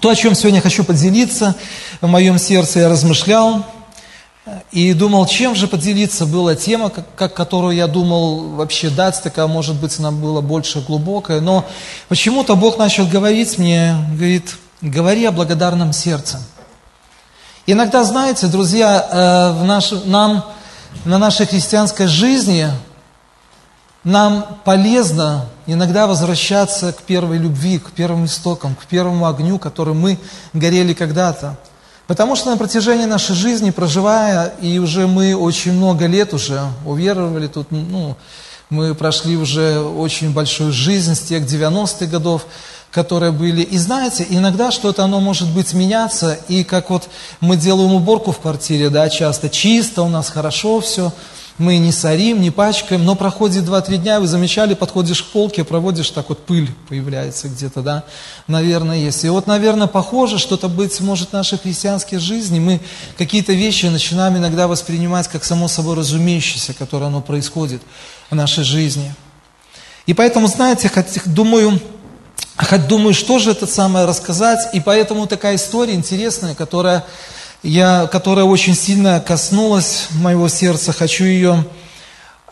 то, о чем сегодня хочу поделиться, в моем сердце я размышлял и думал, чем же поделиться. Была тема, как, как, которую я думал вообще дать, такая, может быть, она была больше глубокая. Но почему-то Бог начал говорить мне, говорит, говори о благодарном сердце. Иногда, знаете, друзья, э, в наш, нам на нашей христианской жизни нам полезно иногда возвращаться к первой любви, к первым истокам, к первому огню, которым мы горели когда-то. Потому что на протяжении нашей жизни, проживая, и уже мы очень много лет уже уверовали тут, ну, мы прошли уже очень большую жизнь с тех 90-х годов, которые были. И знаете, иногда что-то оно может быть меняться, и как вот мы делаем уборку в квартире, да, часто чисто, у нас хорошо все, мы не сорим, не пачкаем, но проходит 2-3 дня, вы замечали, подходишь к полке, проводишь, так вот пыль появляется где-то, да, наверное, есть. И вот, наверное, похоже, что-то быть может в нашей христианской жизни, мы какие-то вещи начинаем иногда воспринимать как само собой разумеющееся, которое оно происходит в нашей жизни. И поэтому, знаете, думаю, Хоть думаю, что же это самое рассказать, и поэтому такая история интересная, которая, я, которая очень сильно коснулась моего сердца, хочу ее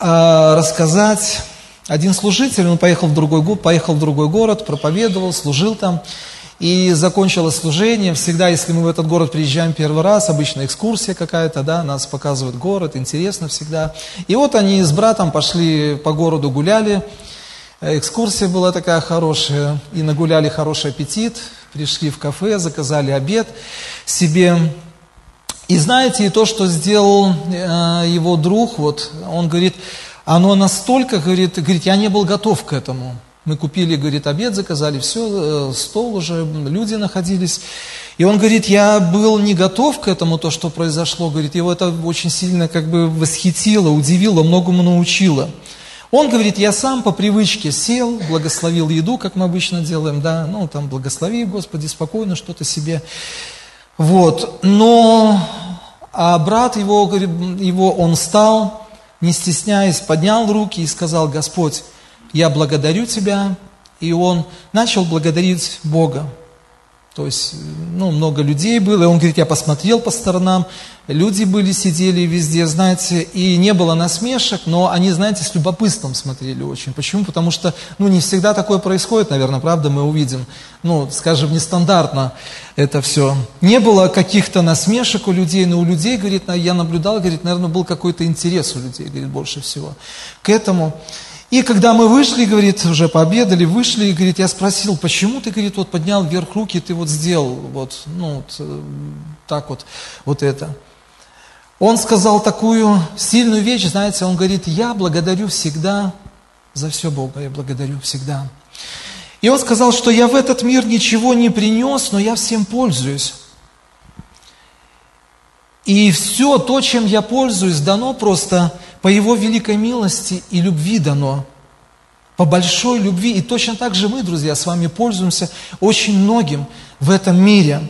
э, рассказать. Один служитель, он поехал в, другой, поехал в другой город, проповедовал, служил там, и закончилось служение. Всегда, если мы в этот город приезжаем первый раз, обычно экскурсия какая-то, да, нас показывают город, интересно всегда. И вот они с братом пошли по городу гуляли, Экскурсия была такая хорошая, и нагуляли хороший аппетит, пришли в кафе, заказали обед себе. И знаете, и то, что сделал э, его друг, вот, он говорит, оно настолько, говорит, говорит, я не был готов к этому. Мы купили, говорит, обед, заказали, все, э, стол уже, люди находились. И он говорит, я был не готов к этому, то, что произошло. Говорит, его это очень сильно как бы восхитило, удивило, многому научило. Он говорит, я сам по привычке сел, благословил еду, как мы обычно делаем, да, ну там благослови, Господи, спокойно что-то себе. Вот, но а брат его, его, он встал, не стесняясь, поднял руки и сказал, Господь, я благодарю Тебя. И он начал благодарить Бога. То есть, ну, много людей было, и он говорит, я посмотрел по сторонам, люди были, сидели везде, знаете, и не было насмешек, но они, знаете, с любопытством смотрели очень. Почему? Потому что, ну, не всегда такое происходит, наверное, правда, мы увидим, ну, скажем, нестандартно это все. Не было каких-то насмешек у людей, но у людей, говорит, я наблюдал, говорит, наверное, был какой-то интерес у людей, говорит, больше всего к этому. И когда мы вышли, говорит, уже пообедали, вышли, и говорит, я спросил, почему ты, говорит, вот поднял вверх руки, ты вот сделал вот, ну, вот, э, так вот, вот это. Он сказал такую сильную вещь, знаете, он говорит, я благодарю всегда за все Бога, я благодарю всегда. И он сказал, что я в этот мир ничего не принес, но я всем пользуюсь. И все то, чем я пользуюсь, дано просто по Его великой милости и любви дано. По большой любви. И точно так же мы, друзья, с вами пользуемся очень многим в этом мире.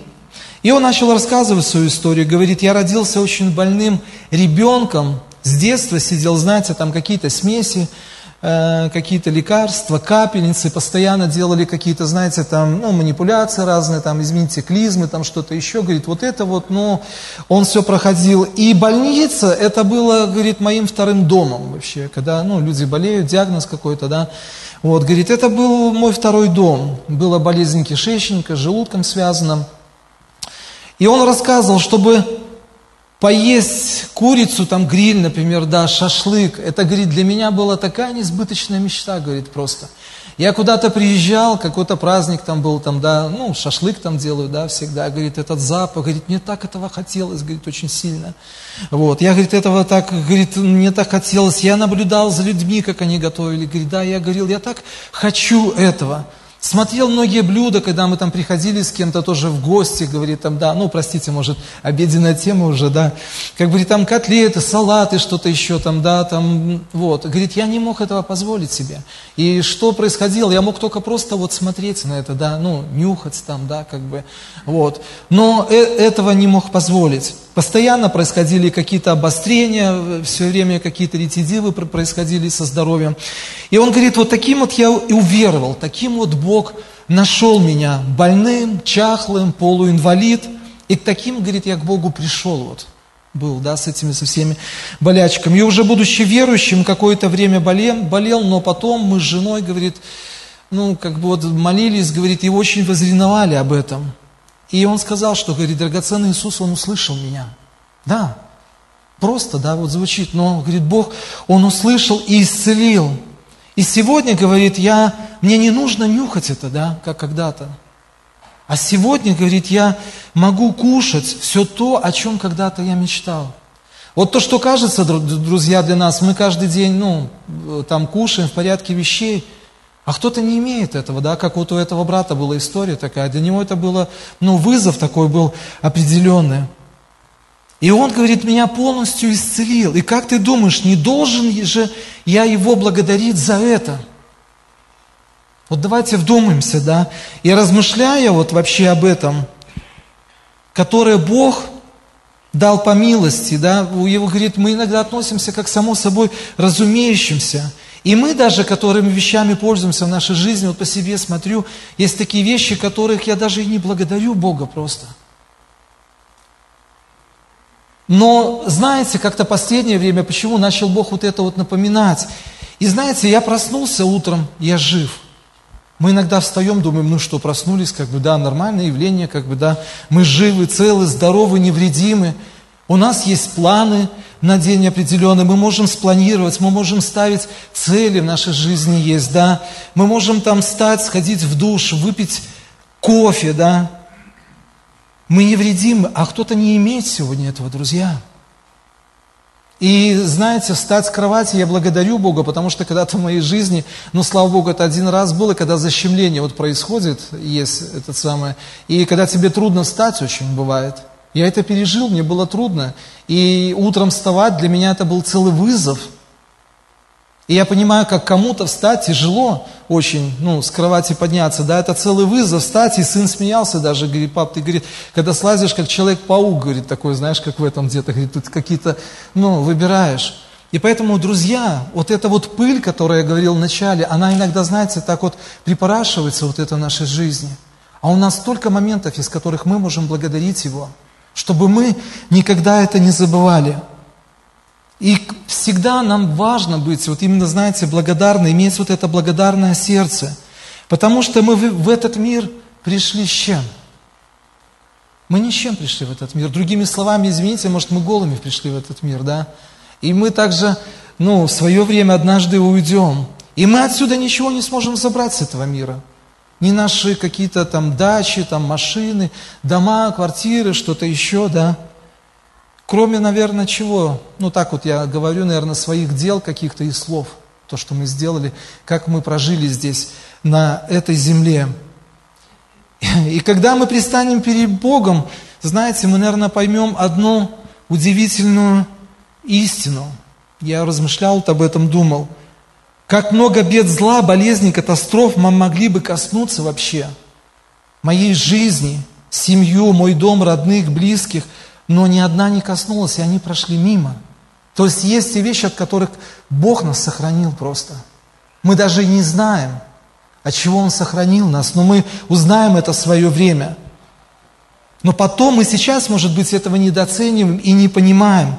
И он начал рассказывать свою историю, говорит, я родился очень больным ребенком, с детства сидел, знаете, там какие-то смеси, Э, какие-то лекарства, капельницы, постоянно делали какие-то, знаете, там, ну, манипуляции разные, там, извините, клизмы, там что-то еще, говорит, вот это вот, ну, он все проходил. И больница, это было, говорит, моим вторым домом вообще, когда, ну, люди болеют, диагноз какой-то, да, вот, говорит, это был мой второй дом, была болезнь кишечника, с желудком связана. И он рассказывал, чтобы поесть курицу, там гриль, например, да, шашлык, это, говорит, для меня была такая несбыточная мечта, говорит, просто. Я куда-то приезжал, какой-то праздник там был, там, да, ну, шашлык там делают, да, всегда, говорит, этот запах, говорит, мне так этого хотелось, говорит, очень сильно. Вот, я, говорит, этого так, говорит, мне так хотелось, я наблюдал за людьми, как они готовили, говорит, да, я говорил, я так хочу этого. Смотрел многие блюда, когда мы там приходили с кем-то тоже в гости, говорит там, да, ну, простите, может, обеденная тема уже, да, как говорит, там котлеты, салаты, что-то еще там, да, там, вот. Говорит, я не мог этого позволить себе. И что происходило? Я мог только просто вот смотреть на это, да, ну, нюхать там, да, как бы, вот. Но э этого не мог позволить. Постоянно происходили какие-то обострения, все время какие-то рецидивы происходили со здоровьем. И он говорит, вот таким вот я и уверовал, таким вот Бог нашел меня больным, чахлым, полуинвалид. И к таким, говорит, я к Богу пришел вот был, да, с этими, со всеми болячками. И уже будучи верующим, какое-то время болел, болел, но потом мы с женой, говорит, ну, как бы вот молились, говорит, и очень возреновали об этом. И он сказал, что, говорит, драгоценный Иисус, он услышал меня. Да, просто, да, вот звучит, но, говорит, Бог, он услышал и исцелил. И сегодня, говорит, я, мне не нужно нюхать это, да, как когда-то. А сегодня, говорит, я могу кушать все то, о чем когда-то я мечтал. Вот то, что кажется, друзья, для нас, мы каждый день, ну, там кушаем в порядке вещей, а кто-то не имеет этого, да, как вот у этого брата была история такая, для него это было, ну, вызов такой был определенный. И он, говорит, меня полностью исцелил. И как ты думаешь, не должен же я его благодарить за это? Вот давайте вдумаемся, да, и размышляя вот вообще об этом, которое Бог дал по милости, да, его говорит, мы иногда относимся как само собой разумеющимся. И мы даже, которыми вещами пользуемся в нашей жизни, вот по себе смотрю, есть такие вещи, которых я даже и не благодарю Бога просто. Но знаете, как-то последнее время, почему начал Бог вот это вот напоминать? И знаете, я проснулся утром, я жив – мы иногда встаем, думаем, ну что, проснулись, как бы, да, нормальное явление, как бы, да, мы живы, целы, здоровы, невредимы. У нас есть планы на день определенный, мы можем спланировать, мы можем ставить цели в нашей жизни есть, да. Мы можем там встать, сходить в душ, выпить кофе, да. Мы невредимы, а кто-то не имеет сегодня этого, друзья. И, знаете, встать с кровати, я благодарю Бога, потому что когда-то в моей жизни, ну, слава Богу, это один раз было, когда защемление вот происходит, есть это самое, и когда тебе трудно встать, очень бывает. Я это пережил, мне было трудно. И утром вставать для меня это был целый вызов – и я понимаю, как кому-то встать тяжело очень, ну, с кровати подняться, да, это целый вызов встать, и сын смеялся даже, говорит, пап, ты, говорит, когда слазишь, как Человек-паук, говорит, такой, знаешь, как в этом где-то, говорит, тут какие-то, ну, выбираешь. И поэтому, друзья, вот эта вот пыль, которую я говорил в начале, она иногда, знаете, так вот припорашивается вот это в нашей жизни. А у нас столько моментов, из которых мы можем благодарить Его, чтобы мы никогда это не забывали. И всегда нам важно быть, вот именно, знаете, благодарны, иметь вот это благодарное сердце. Потому что мы в этот мир пришли с чем? Мы ни с чем пришли в этот мир. Другими словами, извините, может, мы голыми пришли в этот мир, да? И мы также, ну, в свое время однажды уйдем. И мы отсюда ничего не сможем забрать с этого мира. Ни наши какие-то там дачи, там машины, дома, квартиры, что-то еще, да? Кроме, наверное, чего? Ну, так вот я говорю, наверное, своих дел каких-то и слов. То, что мы сделали, как мы прожили здесь, на этой земле. И когда мы пристанем перед Богом, знаете, мы, наверное, поймем одну удивительную истину. Я размышлял об этом, думал. Как много бед, зла, болезней, катастроф мы могли бы коснуться вообще моей жизни, семью, мой дом, родных, близких – но ни одна не коснулась, и они прошли мимо. То есть есть те вещи, от которых Бог нас сохранил просто. Мы даже не знаем, от чего Он сохранил нас, но мы узнаем это в свое время. Но потом мы сейчас, может быть, этого недооцениваем и не понимаем.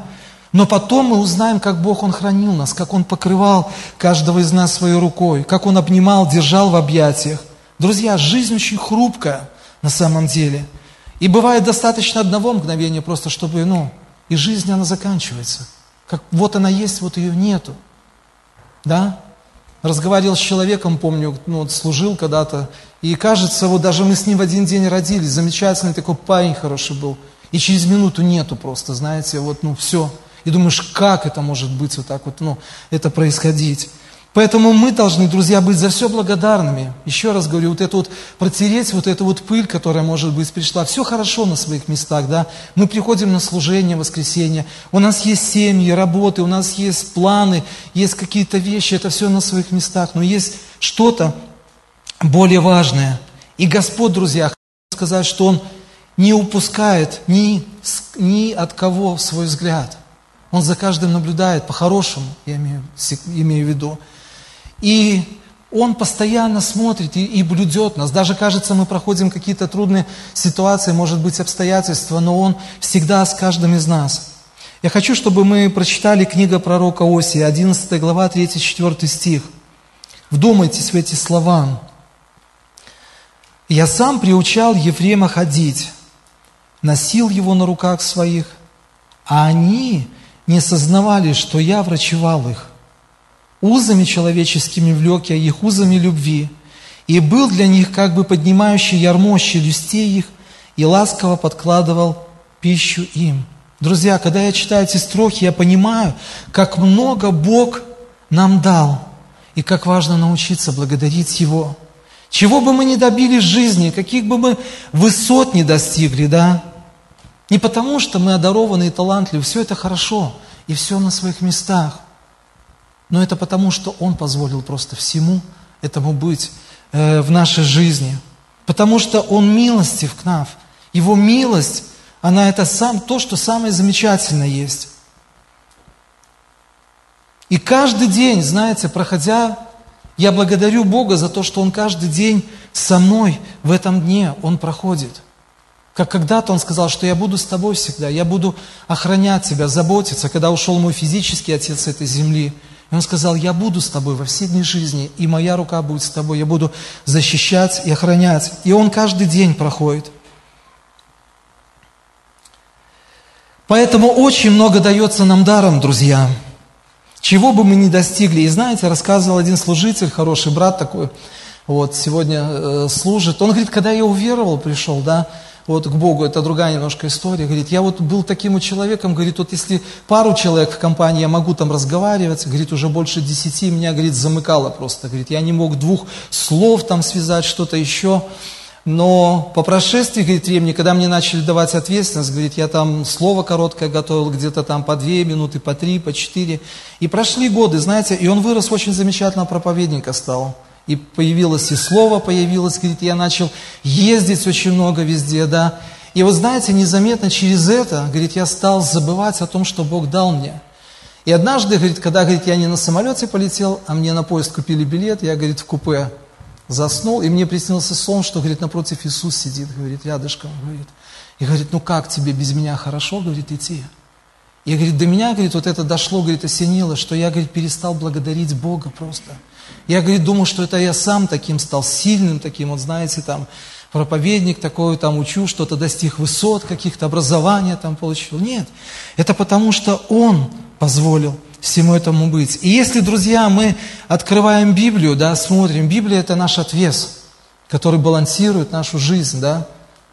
Но потом мы узнаем, как Бог Он хранил нас, как Он покрывал каждого из нас своей рукой, как Он обнимал, держал в объятиях. Друзья, жизнь очень хрупкая на самом деле – и бывает достаточно одного мгновения просто, чтобы, ну, и жизнь, она заканчивается. Как вот она есть, вот ее нету. Да? Разговаривал с человеком, помню, ну, вот служил когда-то, и кажется, вот даже мы с ним в один день родились, замечательный такой парень хороший был, и через минуту нету просто, знаете, вот, ну, все. И думаешь, как это может быть вот так вот, ну, это происходить. Поэтому мы должны, друзья, быть за все благодарными. Еще раз говорю, вот это вот протереть вот эту вот пыль, которая, может быть, пришла. Все хорошо на своих местах, да. Мы приходим на служение, воскресенье. У нас есть семьи, работы, у нас есть планы, есть какие-то вещи, это все на своих местах. Но есть что-то более важное. И Господь, друзья, хочу сказать, что Он не упускает ни, ни от кого свой взгляд. Он за каждым наблюдает по-хорошему, я имею, имею в виду. И Он постоянно смотрит и, и блюдет нас. Даже кажется, мы проходим какие-то трудные ситуации, может быть, обстоятельства, но Он всегда с каждым из нас. Я хочу, чтобы мы прочитали книга пророка Осия, 11 глава, 3-4 стих. Вдумайтесь в эти слова. «Я сам приучал Ефрема ходить, носил его на руках своих, а они не сознавали, что я врачевал их. Узами человеческими влек я их, узами любви, и был для них как бы поднимающий ярмо челюстей их, и ласково подкладывал пищу им. Друзья, когда я читаю эти строки, я понимаю, как много Бог нам дал, и как важно научиться благодарить Его. Чего бы мы ни добились в жизни, каких бы мы высот не достигли, да, не потому, что мы одарованы и талантливы, все это хорошо, и все на своих местах. Но это потому, что Он позволил просто всему этому быть э, в нашей жизни. Потому что Он милостив к нам. Его милость, она это сам, то, что самое замечательное есть. И каждый день, знаете, проходя, я благодарю Бога за то, что Он каждый день со мной в этом дне, Он проходит – как когда-то он сказал, что я буду с тобой всегда, я буду охранять тебя, заботиться, когда ушел мой физический отец с этой земли. И он сказал, я буду с тобой во все дни жизни, и моя рука будет с тобой, я буду защищать и охранять. И он каждый день проходит. Поэтому очень много дается нам даром, друзья. Чего бы мы ни достигли. И знаете, рассказывал один служитель, хороший брат такой, вот сегодня э, служит. Он говорит, когда я уверовал, пришел, да, вот к Богу, это другая немножко история, говорит, я вот был таким человеком, говорит, вот если пару человек в компании я могу там разговаривать, говорит, уже больше десяти, меня, говорит, замыкало просто, говорит, я не мог двух слов там связать, что-то еще, но по прошествии, говорит, времени, когда мне начали давать ответственность, говорит, я там слово короткое готовил, где-то там по две минуты, по три, по четыре. И прошли годы, знаете, и он вырос очень замечательного проповедника стал и появилось и слово появилось, говорит, я начал ездить очень много везде, да. И вот знаете, незаметно через это, говорит, я стал забывать о том, что Бог дал мне. И однажды, говорит, когда, говорит, я не на самолете полетел, а мне на поезд купили билет, я, говорит, в купе заснул, и мне приснился сон, что, говорит, напротив Иисус сидит, говорит, рядышком, говорит. И говорит, ну как тебе без меня хорошо, говорит, идти? И, говорит, до меня, говорит, вот это дошло, говорит, осенило, что я, говорит, перестал благодарить Бога просто. Я, говорит, думал, что это я сам таким стал, сильным таким, вот знаете, там, проповедник такой, там, учу, что-то достиг высот каких-то, образования там получил. Нет, это потому, что Он позволил всему этому быть. И если, друзья, мы открываем Библию, да, смотрим, Библия – это наш отвес, который балансирует нашу жизнь, да,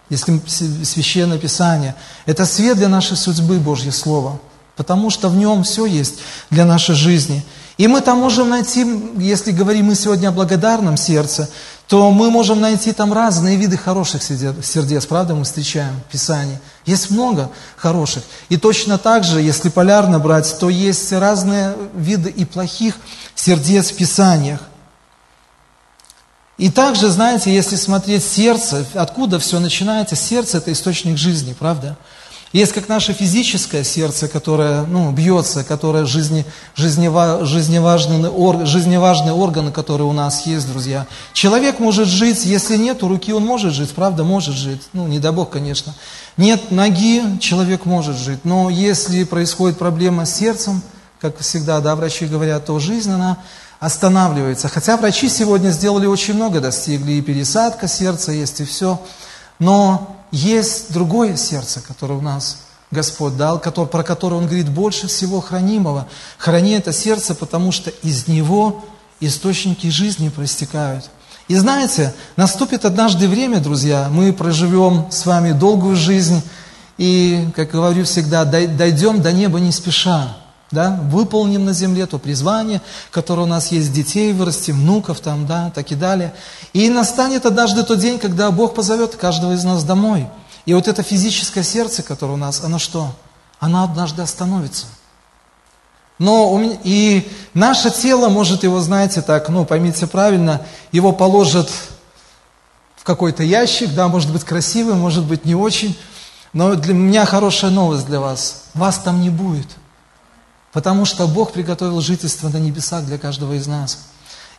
если Священное Писание. Это свет для нашей судьбы, Божье Слово, потому что в нем все есть для нашей жизни – и мы там можем найти, если говорим мы сегодня о благодарном сердце, то мы можем найти там разные виды хороших сердец, правда, мы встречаем в Писании. Есть много хороших. И точно так же, если полярно брать, то есть разные виды и плохих сердец в Писаниях. И также, знаете, если смотреть сердце, откуда все начинается, сердце – это источник жизни, правда? Есть как наше физическое сердце, которое ну, бьется, которое жизни, жизнева, жизневажные, ор, жизневажные органы, которые у нас есть, друзья. Человек может жить, если нет руки, он может жить, правда, может жить. Ну, не дай Бог, конечно. Нет ноги, человек может жить. Но если происходит проблема с сердцем, как всегда, да, врачи говорят, то жизнь, она останавливается. Хотя врачи сегодня сделали очень много, достигли и пересадка сердца есть, и все. Но есть другое сердце, которое у нас Господь дал, который, про которое Он говорит больше всего хранимого. Храни это сердце, потому что из него источники жизни проистекают. И знаете, наступит однажды время, друзья, мы проживем с вами долгую жизнь, и, как говорю всегда, дойдем до неба не спеша да, выполним на земле то призвание, которое у нас есть, детей вырастим, внуков там, да, так и далее. И настанет однажды тот день, когда Бог позовет каждого из нас домой. И вот это физическое сердце, которое у нас, оно что? Оно однажды остановится. Но у меня, и наше тело может его, знаете, так, ну, поймите правильно, его положат в какой-то ящик, да, может быть красивый, может быть не очень. Но для меня хорошая новость для вас. Вас там не будет – Потому что Бог приготовил жительство на небесах для каждого из нас.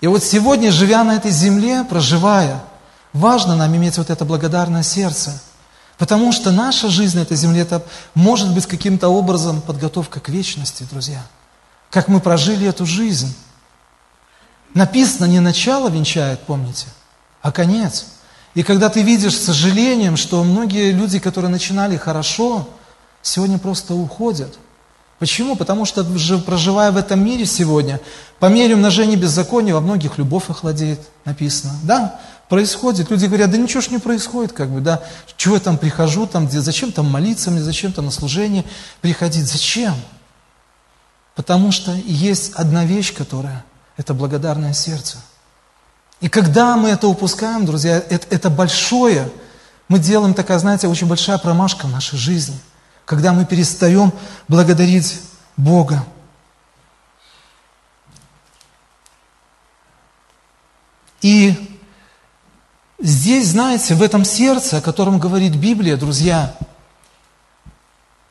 И вот сегодня, живя на этой земле, проживая, важно нам иметь вот это благодарное сердце. Потому что наша жизнь на этой земле, это может быть каким-то образом подготовка к вечности, друзья. Как мы прожили эту жизнь. Написано, не начало венчает, помните, а конец. И когда ты видишь с сожалением, что многие люди, которые начинали хорошо, сегодня просто уходят – Почему? Потому что, проживая в этом мире сегодня, по мере умножения беззакония во многих любовь охладеет, написано. Да, происходит. Люди говорят, да ничего ж не происходит, как бы, да. Чего я там прихожу, там, где, зачем там молиться мне, зачем там на служение приходить, зачем? Потому что есть одна вещь, которая, это благодарное сердце. И когда мы это упускаем, друзья, это, это большое, мы делаем такая, знаете, очень большая промашка в нашей жизни – когда мы перестаем благодарить Бога. И здесь, знаете, в этом сердце, о котором говорит Библия, друзья,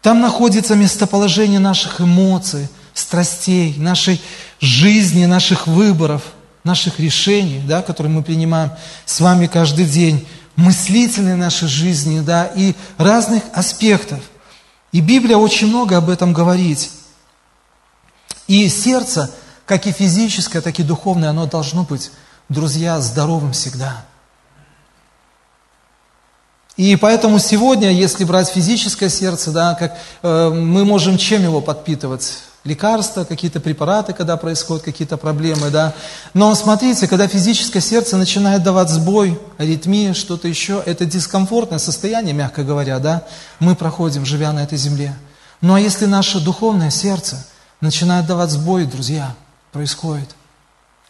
там находится местоположение наших эмоций, страстей, нашей жизни, наших выборов, наших решений, да, которые мы принимаем с вами каждый день, мыслительной нашей жизни, да, и разных аспектов – и Библия очень много об этом говорит. И сердце, как и физическое, так и духовное, оно должно быть, друзья, здоровым всегда. И поэтому сегодня, если брать физическое сердце, да, как, э, мы можем чем его подпитывать? Лекарства, какие-то препараты, когда происходят какие-то проблемы, да. Но смотрите, когда физическое сердце начинает давать сбой, аритмия, что-то еще, это дискомфортное состояние, мягко говоря, да, мы проходим, живя на этой земле. Ну а если наше духовное сердце начинает давать сбой, друзья, происходит.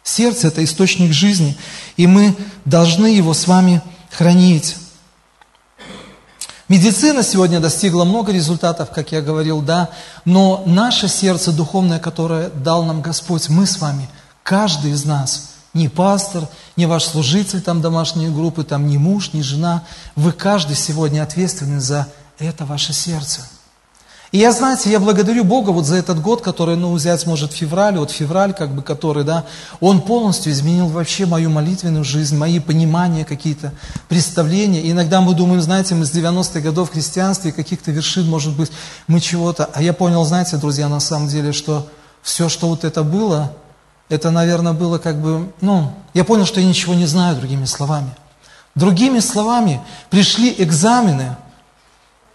Сердце – это источник жизни, и мы должны его с вами хранить. Медицина сегодня достигла много результатов, как я говорил, да, но наше сердце духовное, которое дал нам Господь, мы с вами, каждый из нас, не пастор, не ваш служитель там домашней группы, там не муж, не жена, вы каждый сегодня ответственны за это ваше сердце – и я, знаете, я благодарю Бога вот за этот год, который, ну, взять может февраль, вот февраль, как бы, который, да, он полностью изменил вообще мою молитвенную жизнь, мои понимания какие-то, представления. И иногда мы думаем, знаете, мы с 90-х годов в христианстве, каких-то вершин, может быть, мы чего-то. А я понял, знаете, друзья, на самом деле, что все, что вот это было, это, наверное, было как бы, ну, я понял, что я ничего не знаю, другими словами. Другими словами, пришли экзамены –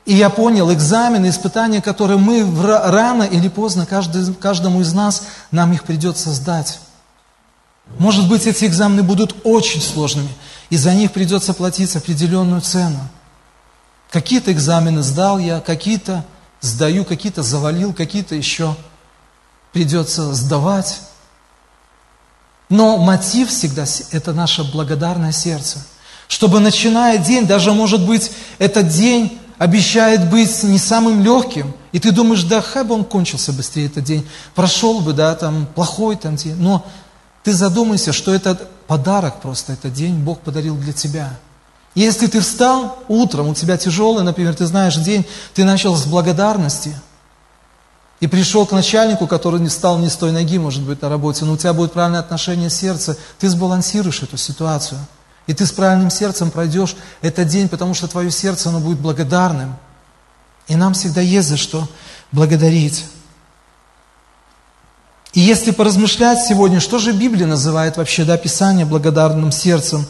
и я понял, экзамены, испытания, которые мы рано или поздно, каждый, каждому из нас, нам их придется сдать. Может быть, эти экзамены будут очень сложными, и за них придется платить определенную цену. Какие-то экзамены сдал я, какие-то сдаю, какие-то завалил, какие-то еще придется сдавать. Но мотив всегда – это наше благодарное сердце. Чтобы, начиная день, даже, может быть, этот день обещает быть не самым легким, и ты думаешь, да, хай бы он кончился быстрее этот день, прошел бы, да, там, плохой там день, но ты задумайся, что это подарок просто, этот день Бог подарил для тебя. Если ты встал утром, у тебя тяжелый, например, ты знаешь день, ты начал с благодарности, и пришел к начальнику, который не встал не с той ноги, может быть, на работе, но у тебя будет правильное отношение сердца, ты сбалансируешь эту ситуацию – и ты с правильным сердцем пройдешь этот день, потому что твое сердце, оно будет благодарным. И нам всегда есть за что благодарить. И если поразмышлять сегодня, что же Библия называет вообще, да, Писание благодарным сердцем,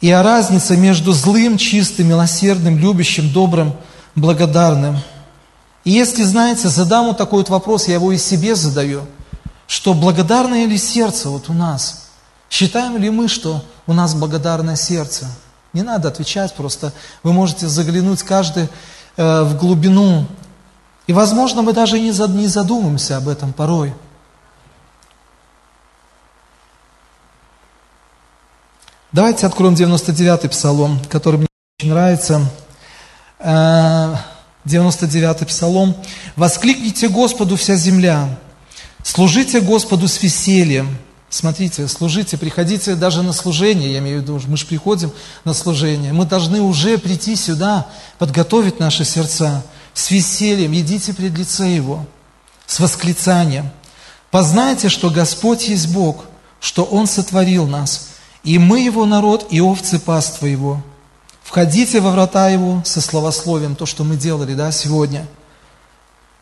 и о разнице между злым, чистым, милосердным, любящим, добрым, благодарным. И если, знаете, задам вот такой вот вопрос, я его и себе задаю, что благодарное ли сердце вот у нас – Считаем ли мы, что у нас благодарное сердце? Не надо отвечать просто. Вы можете заглянуть каждый э, в глубину. И, возможно, мы даже не, зад, не задумаемся об этом порой. Давайте откроем 99-й псалом, который мне очень нравится. 99-й э, псалом. «Воскликните Господу вся земля, служите Господу с весельем, Смотрите, служите, приходите даже на служение, я имею в виду, мы же приходим на служение. Мы должны уже прийти сюда, подготовить наши сердца с весельем, идите пред лице Его, с восклицанием. Познайте, что Господь есть Бог, что Он сотворил нас, и мы Его народ, и овцы паства Его. Входите во врата Его со словословием, то, что мы делали да, сегодня.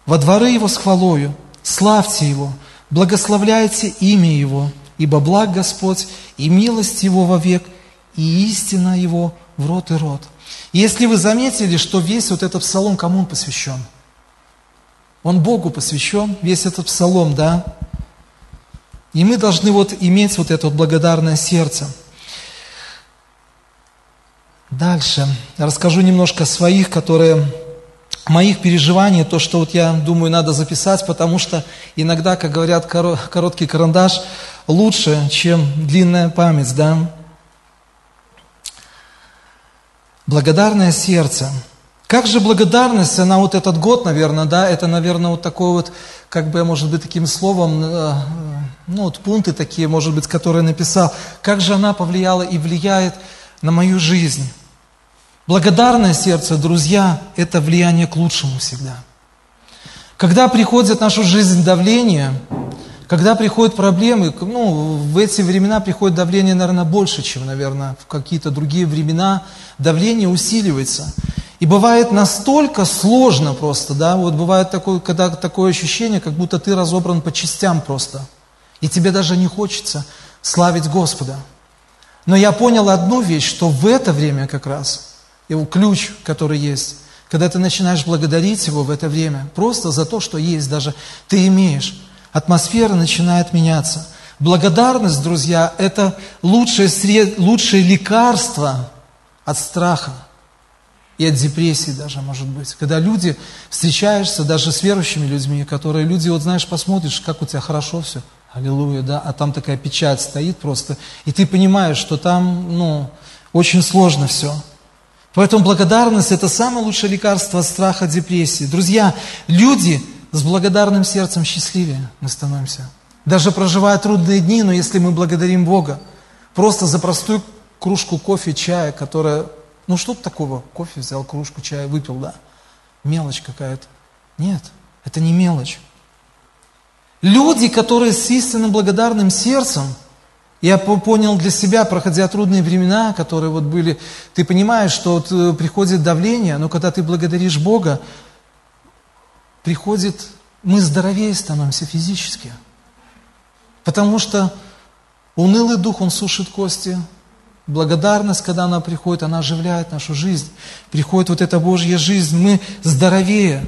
Во дворы Его с хвалою, славьте Его, благословляйте имя Его, ибо благ Господь, и милость Его вовек, и истина Его в рот и рот. если вы заметили, что весь вот этот псалом кому он посвящен? Он Богу посвящен, весь этот псалом, да? И мы должны вот иметь вот это вот благодарное сердце. Дальше. Расскажу немножко своих, которые моих переживаний, то, что вот я думаю, надо записать, потому что иногда, как говорят, короткий карандаш лучше, чем длинная память, да. Благодарное сердце. Как же благодарность, она вот этот год, наверное, да, это, наверное, вот такой вот, как бы, может быть, таким словом, э, ну, вот пункты такие, может быть, которые написал, как же она повлияла и влияет на мою жизнь. Благодарное сердце, друзья, это влияние к лучшему всегда. Когда приходит в нашу жизнь давление, когда приходят проблемы, ну, в эти времена приходит давление, наверное, больше, чем, наверное, в какие-то другие времена, давление усиливается. И бывает настолько сложно просто, да, вот бывает такое, когда такое ощущение, как будто ты разобран по частям просто. И тебе даже не хочется славить Господа. Но я понял одну вещь, что в это время как раз – его ключ, который есть. Когда ты начинаешь благодарить Его в это время, просто за то, что есть, даже ты имеешь, атмосфера начинает меняться. Благодарность, друзья, это лучшее, сред... лучшее лекарство от страха и от депрессии даже, может быть. Когда люди встречаешься даже с верующими людьми, которые люди, вот знаешь, посмотришь, как у тебя хорошо все, аллилуйя, да, а там такая печать стоит просто, и ты понимаешь, что там, ну, очень сложно все. Поэтому благодарность – это самое лучшее лекарство от страха, депрессии. Друзья, люди с благодарным сердцем счастливее мы становимся. Даже проживая трудные дни, но если мы благодарим Бога, просто за простую кружку кофе, чая, которая, ну что такого, кофе взял, кружку чая, выпил, да, мелочь какая-то. Нет, это не мелочь. Люди, которые с истинным благодарным сердцем – я понял для себя, проходя трудные времена, которые вот были, ты понимаешь, что вот э, приходит давление, но когда ты благодаришь Бога, приходит, мы здоровее становимся физически. Потому что унылый дух, он сушит кости. Благодарность, когда она приходит, она оживляет нашу жизнь. Приходит вот эта Божья жизнь, мы здоровее.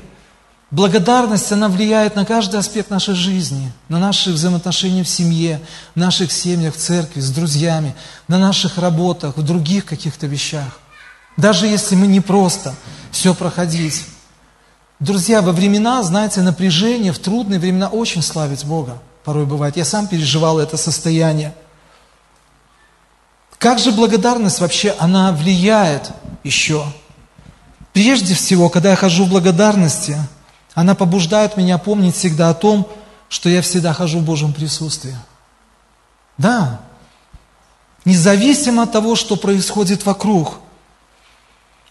Благодарность, она влияет на каждый аспект нашей жизни, на наши взаимоотношения в семье, в наших семьях, в церкви, с друзьями, на наших работах, в других каких-то вещах. Даже если мы не просто все проходить. Друзья, во времена, знаете, напряжения, в трудные времена очень славить Бога порой бывает. Я сам переживал это состояние. Как же благодарность вообще, она влияет еще? Прежде всего, когда я хожу в благодарности – она побуждает меня помнить всегда о том, что я всегда хожу в Божьем присутствии. Да, независимо от того, что происходит вокруг.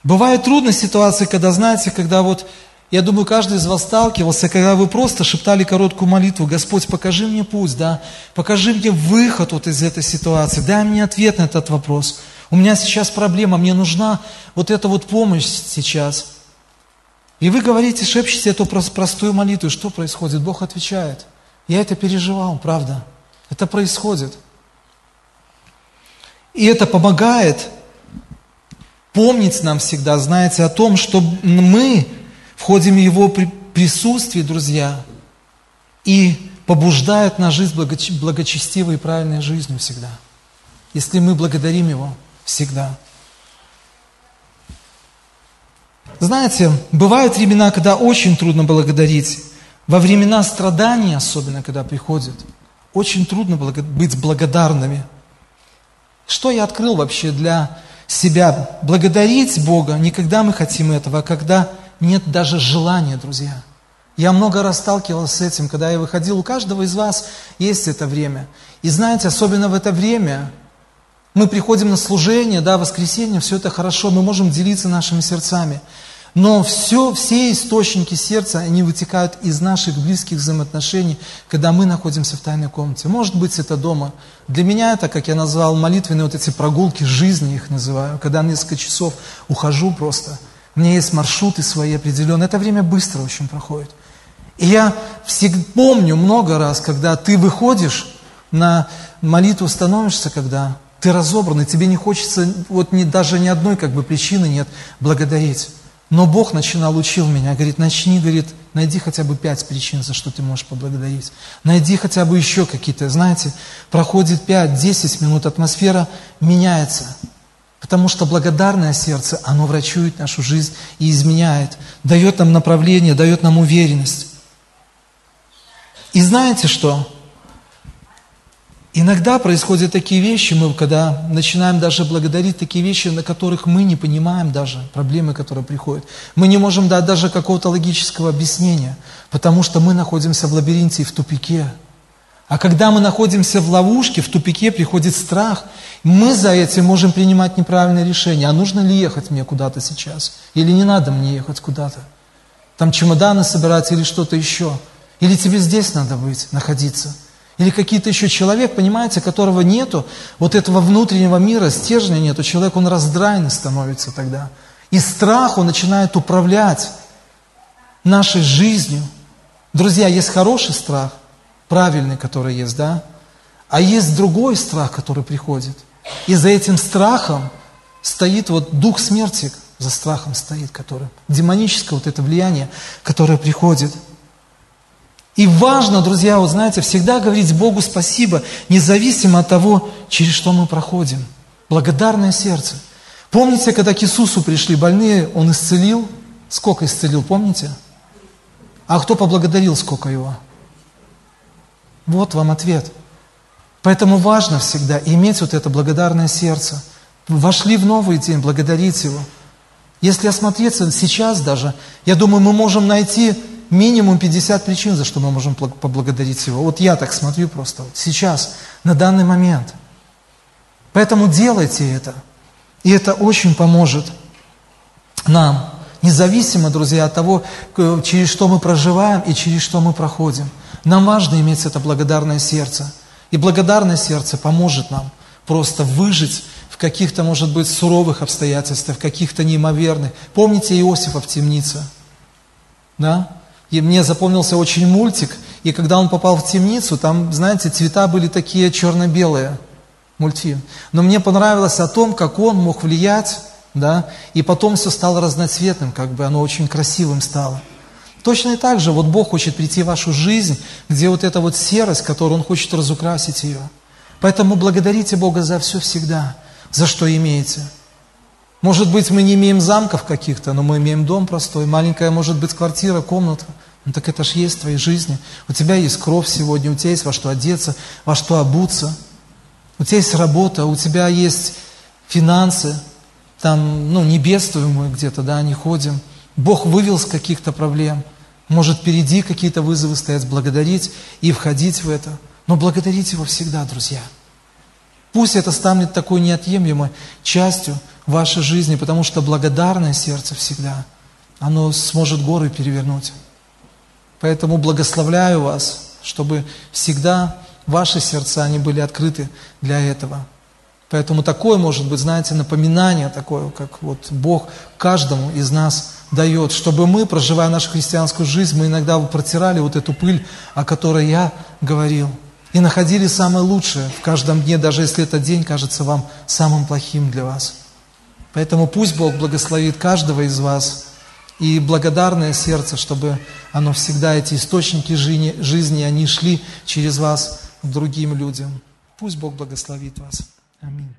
Бывают трудные ситуации, когда, знаете, когда вот, я думаю, каждый из вас сталкивался, когда вы просто шептали короткую молитву, Господь, покажи мне путь, да, покажи мне выход вот из этой ситуации, дай мне ответ на этот вопрос. У меня сейчас проблема, мне нужна вот эта вот помощь сейчас. И вы говорите, шепчете эту простую молитву, и что происходит? Бог отвечает. Я это переживал, правда. Это происходит. И это помогает помнить нам всегда, знаете, о том, что мы входим в Его присутствие, друзья, и побуждает на жизнь благочестивой и правильной жизнью всегда. Если мы благодарим Его всегда. Знаете, бывают времена, когда очень трудно благодарить. Во времена страдания, особенно когда приходят, очень трудно быть благодарными. Что я открыл вообще для себя? Благодарить Бога не когда мы хотим этого, а когда нет даже желания, друзья. Я много раз сталкивался с этим, когда я выходил, у каждого из вас есть это время. И знаете, особенно в это время, мы приходим на служение, да, воскресенье, все это хорошо, мы можем делиться нашими сердцами. Но все, все источники сердца, они вытекают из наших близких взаимоотношений, когда мы находимся в тайной комнате. Может быть, это дома. Для меня это, как я назвал, молитвенные вот эти прогулки жизни, их называю, когда несколько часов ухожу просто. У меня есть маршруты свои определенные. Это время быстро очень проходит. И я всегда помню много раз, когда ты выходишь на молитву, становишься, когда ты разобранный, тебе не хочется, вот ни, даже ни одной как бы причины нет благодарить. Но Бог начинал, учил меня, говорит, начни, говорит, найди хотя бы пять причин, за что ты можешь поблагодарить. Найди хотя бы еще какие-то, знаете, проходит 5-10 минут, атмосфера меняется. Потому что благодарное сердце, оно врачует нашу жизнь и изменяет, дает нам направление, дает нам уверенность. И знаете что? Иногда происходят такие вещи, мы когда начинаем даже благодарить такие вещи, на которых мы не понимаем даже проблемы, которые приходят. Мы не можем дать даже какого-то логического объяснения, потому что мы находимся в лабиринте и в тупике. А когда мы находимся в ловушке, в тупике приходит страх, мы за этим можем принимать неправильные решения. А нужно ли ехать мне куда-то сейчас? Или не надо мне ехать куда-то? Там чемоданы собирать или что-то еще? Или тебе здесь надо быть, находиться? Или какие-то еще человек, понимаете, которого нету, вот этого внутреннего мира, стержня нету, человек, он раздраенный становится тогда. И страх, он начинает управлять нашей жизнью. Друзья, есть хороший страх, правильный, который есть, да? А есть другой страх, который приходит. И за этим страхом стоит вот дух смерти, за страхом стоит, который, демоническое вот это влияние, которое приходит – и важно, друзья, вот знаете, всегда говорить Богу спасибо, независимо от того, через что мы проходим. Благодарное сердце. Помните, когда к Иисусу пришли больные, Он исцелил? Сколько исцелил, помните? А кто поблагодарил, сколько его? Вот вам ответ. Поэтому важно всегда иметь вот это благодарное сердце. Вошли в новый день, благодарить Его. Если осмотреться сейчас даже, я думаю, мы можем найти минимум 50 причин, за что мы можем поблагодарить Его. Вот я так смотрю просто, вот сейчас, на данный момент. Поэтому делайте это. И это очень поможет нам, независимо, друзья, от того, через что мы проживаем и через что мы проходим. Нам важно иметь это благодарное сердце. И благодарное сердце поможет нам просто выжить в каких-то, может быть, суровых обстоятельствах, в каких-то неимоверных. Помните Иосифа в темнице? Да? И мне запомнился очень мультик, и когда он попал в темницу, там, знаете, цвета были такие черно-белые, мультфильм. Но мне понравилось о том, как он мог влиять, да, и потом все стало разноцветным, как бы оно очень красивым стало. Точно так же, вот Бог хочет прийти в вашу жизнь, где вот эта вот серость, которую Он хочет разукрасить ее. Поэтому благодарите Бога за все всегда, за что имеете. Может быть, мы не имеем замков каких-то, но мы имеем дом простой, маленькая, может быть, квартира, комната. Ну так это ж есть в твоей жизни. У тебя есть кровь сегодня, у тебя есть во что одеться, во что обуться. У тебя есть работа, у тебя есть финансы. Там, ну, не бедствуем мы где-то, да, не ходим. Бог вывел с каких-то проблем. Может, впереди какие-то вызовы стоять, благодарить и входить в это. Но благодарите Его всегда, друзья. Пусть это станет такой неотъемлемой частью – вашей жизни, потому что благодарное сердце всегда, оно сможет горы перевернуть. Поэтому благословляю вас, чтобы всегда ваши сердца, они были открыты для этого. Поэтому такое может быть, знаете, напоминание такое, как вот Бог каждому из нас дает, чтобы мы, проживая нашу христианскую жизнь, мы иногда протирали вот эту пыль, о которой я говорил, и находили самое лучшее в каждом дне, даже если этот день кажется вам самым плохим для вас. Поэтому пусть Бог благословит каждого из вас и благодарное сердце, чтобы оно всегда, эти источники жизни, они шли через вас к другим людям. Пусть Бог благословит вас. Аминь.